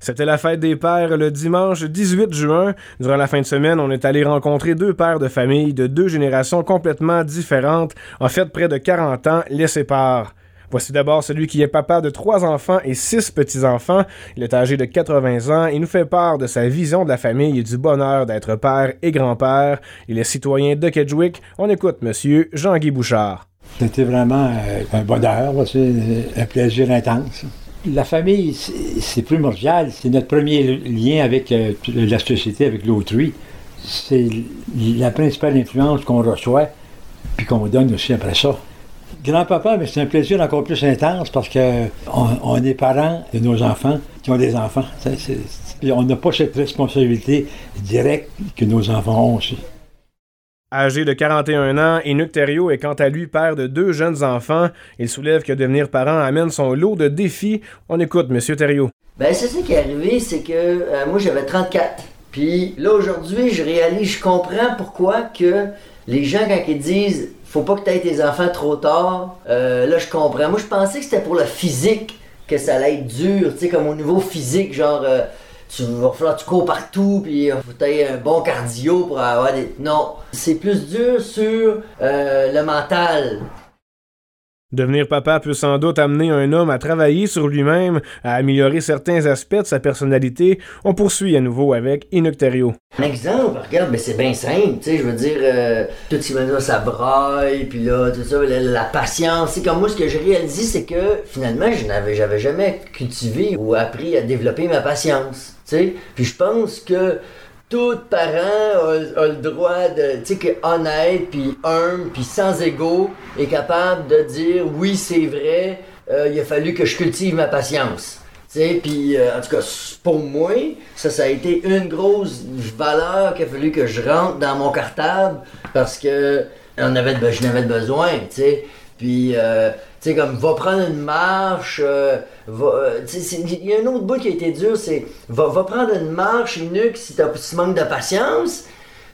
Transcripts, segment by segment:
C'était la fête des pères le dimanche 18 juin. Durant la fin de semaine, on est allé rencontrer deux pères de famille de deux générations complètement différentes. En fait, près de 40 ans les séparent. Voici d'abord celui qui est papa de trois enfants et six petits-enfants. Il est âgé de 80 ans et nous fait part de sa vision de la famille et du bonheur d'être père et grand-père. Il est citoyen de Kedgewick. On écoute Monsieur Jean-Guy Bouchard. C'était vraiment euh, un bonheur, un plaisir intense. La famille, c'est primordial. C'est notre premier lien avec euh, la société, avec l'autrui. C'est la principale influence qu'on reçoit, puis qu'on donne aussi après ça. Grand-papa, mais c'est un plaisir encore plus intense parce qu'on on est parents de nos enfants qui ont des enfants. on n'a pas cette responsabilité directe que nos enfants ont aussi. Âgé de 41 ans, Enoch Thériault est quant à lui père de deux jeunes enfants. Il soulève que devenir parent amène son lot de défis. On écoute, Monsieur Thériault. Ben, c'est ça qui est arrivé, c'est que euh, moi j'avais 34. Puis là aujourd'hui, je réalise, je comprends pourquoi que les gens quand ils disent faut pas que tu tes enfants trop tard, euh, là je comprends. Moi je pensais que c'était pour le physique que ça allait être dur, tu sais comme au niveau physique, genre euh, tu vas falloir tu cours partout, puis il faut un bon cardio pour avoir des. Non, c'est plus dur sur euh, le mental. Devenir papa peut sans doute amener un homme à travailler sur lui-même, à améliorer certains aspects de sa personnalité. On poursuit à nouveau avec Inocterio. Un exemple, regarde, mais c'est bien simple, tu sais, je veux dire, euh, tout ce qui ça braille, puis là, tout ça, la, patience. C'est comme moi, ce que j'ai réalisé, c'est que finalement, je n'avais, j'avais jamais cultivé ou appris à développer ma patience, tu sais. Puis je pense que tout parent a, le droit de, tu sais, honnête, puis humble, puis sans ego, est capable de dire oui, c'est vrai, euh, il a fallu que je cultive ma patience. Puis euh, en tout cas, pour moi, ça, ça a été une grosse valeur qu'il a fallu que je rentre dans mon cartable parce que on avait, je n'avais besoin. Puis, euh, sais, comme, va prendre une marche, euh, euh, il y a un autre bout qui a été dur, c'est, va, va prendre une marche, nuque si, tu manques de patience.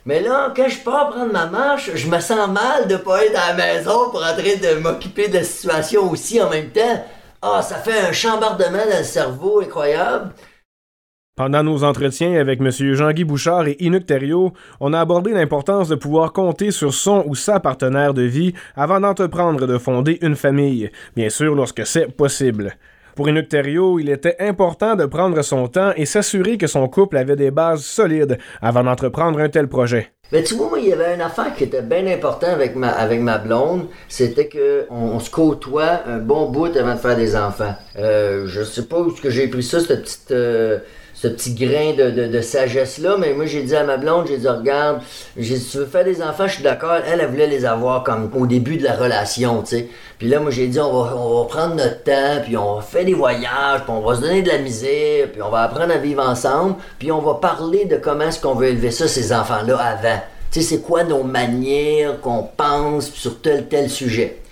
Mais là, quand je pars prendre ma marche, je me sens mal de pas être à la maison pour en train de m'occuper de la situation aussi en même temps. Ah, ça fait un chambardement dans le cerveau incroyable. Pendant nos entretiens avec M. Jean-Guy Bouchard et Inouk Thériault, on a abordé l'importance de pouvoir compter sur son ou sa partenaire de vie avant d'entreprendre de fonder une famille, bien sûr lorsque c'est possible. Pour Inouk Thériault, il était important de prendre son temps et s'assurer que son couple avait des bases solides avant d'entreprendre un tel projet. Mais tu vois, moi, il y avait une affaire qui était bien importante avec ma, avec ma blonde, c'était que on, se côtoie un bon bout avant de faire des enfants. Euh, je sais pas où que j'ai pris ça, cette petite... Euh, ce petit grain de, sagesse-là. Mais moi, j'ai dit à ma blonde, j'ai dit, regarde, si tu veux faire des enfants, je suis d'accord. Elle, elle voulait les avoir comme au début de la relation, tu sais. Puis là, moi, j'ai dit, on va, on prendre notre temps, puis on fait des voyages, puis on va se donner de la misère, puis on va apprendre à vivre ensemble, puis on va parler de comment est-ce qu'on veut élever ça, ces enfants-là, avant. Tu sais, c'est quoi nos manières qu'on pense sur tel tel sujet?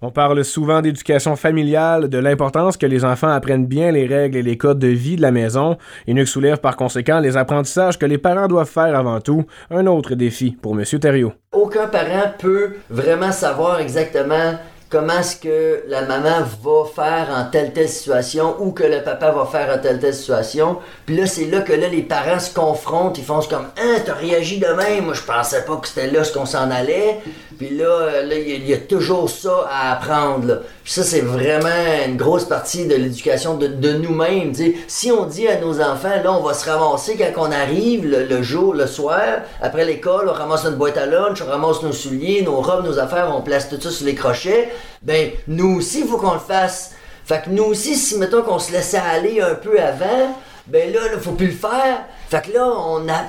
On parle souvent d'éducation familiale, de l'importance que les enfants apprennent bien les règles et les codes de vie de la maison, nous soulève par conséquent les apprentissages que les parents doivent faire avant tout, un autre défi pour M. Thériault. Aucun parent peut vraiment savoir exactement comment est-ce que la maman va faire en telle telle situation ou que le papa va faire en telle telle situation? Puis là, c'est là que là, les parents se confrontent, ils font comme Hein, t'as réagi de même, moi je pensais pas que c'était là ce qu'on s'en allait. Puis là, euh, il y, a toujours ça à apprendre. Puis ça, c'est vraiment une grosse partie de l'éducation de, nous-mêmes. Si on dit à nos enfants, là, on va se ramasser quand on arrive le, jour, le soir, après l'école, on ramasse notre boîte à lunch, on ramasse nos souliers, nos robes, nos affaires, on place tout ça sur les crochets ben nous aussi, il faut qu'on le fasse. Fait que nous aussi, si mettons qu'on se laissait aller un peu avant, ben là, il faut plus le faire. Fait que là,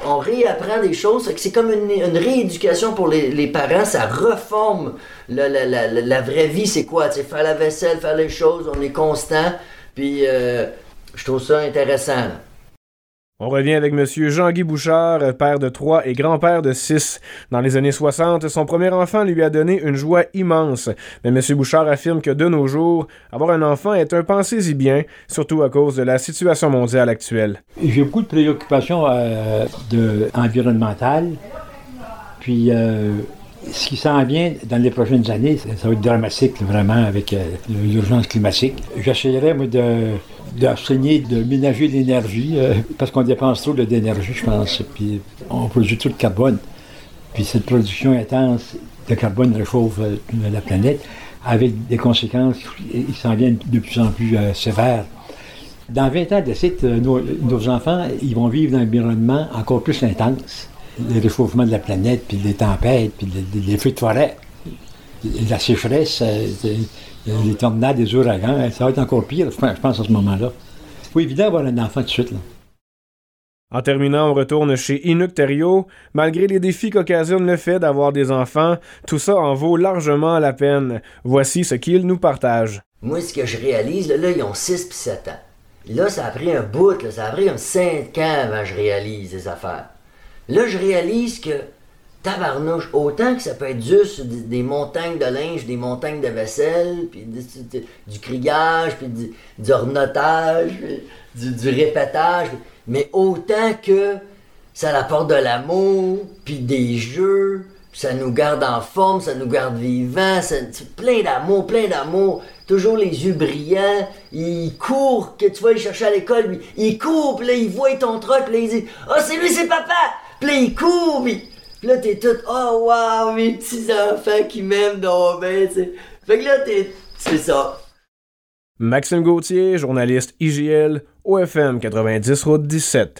on, réapprend des choses. Fait que c'est comme une, rééducation pour les, parents. Ça reforme la, vraie vie. C'est quoi? faire la vaisselle, faire les choses, on est constant. Puis euh, je trouve ça intéressant. On revient avec M. Jean-Guy Bouchard, père de trois et grand-père de six. Dans les années 60, son premier enfant lui a donné une joie immense. Mais M. Bouchard affirme que de nos jours, avoir un enfant est un pensez-y bien, surtout à cause de la situation mondiale actuelle. J'ai beaucoup de préoccupations euh, environnementales. Puis, euh, ce qui s'en vient dans les prochaines années, ça va être dramatique, vraiment, avec euh, l'urgence climatique. J'essaierai, de d'enseigner de ménager l'énergie, euh, parce qu'on dépense trop d'énergie, je pense, puis on produit trop de carbone. Puis cette production intense de carbone réchauffe euh, la planète, avec des conséquences qui s'en viennent de plus en plus euh, sévères. Dans 20 ans de nos, nos enfants, ils vont vivre dans un environnement encore plus intense. Le réchauffement de la planète, puis les tempêtes, puis les, feux de forêt, la sécheresse, les tornades, les ouragans, ça va être encore pire, je pense, à ce moment-là. C'est pas évident d'avoir un enfant tout de suite. Là. En terminant, on retourne chez Inuk Terrio. Malgré les défis qu'occasionne le fait d'avoir des enfants, tout ça en vaut largement la peine. Voici ce qu'il nous partage. Moi, ce que je réalise, là, ils ont 6 puis 7 ans. Là, ça a pris un bout, là, ça a pris un 5 ans avant que je réalise les affaires. Là, je réalise que tabarnouche, autant que ça peut être juste des, montagnes de linge, des montagnes de vaisselle, puis du, criage, puis du, ornotage, du, répétage, mais autant que ça apporte de l'amour, puis des jeux, ça nous garde en forme, ça nous garde vivants, c'est plein d'amour, plein d'amour, toujours les yeux brillants, il court, que tu vas aller chercher à l'école, il court, puis là il voit ton truc, puis là il dit « Ah, oh, c'est lui, c'est papa! » Puis il court, puis Pis là, t'es tout, oh wow, mes petits enfants qui m'aiment donc ben, tu sais. Fait que là, t'es, c'est ça. Maxime Gauthier, journaliste IGL, OFM 90 Route 17.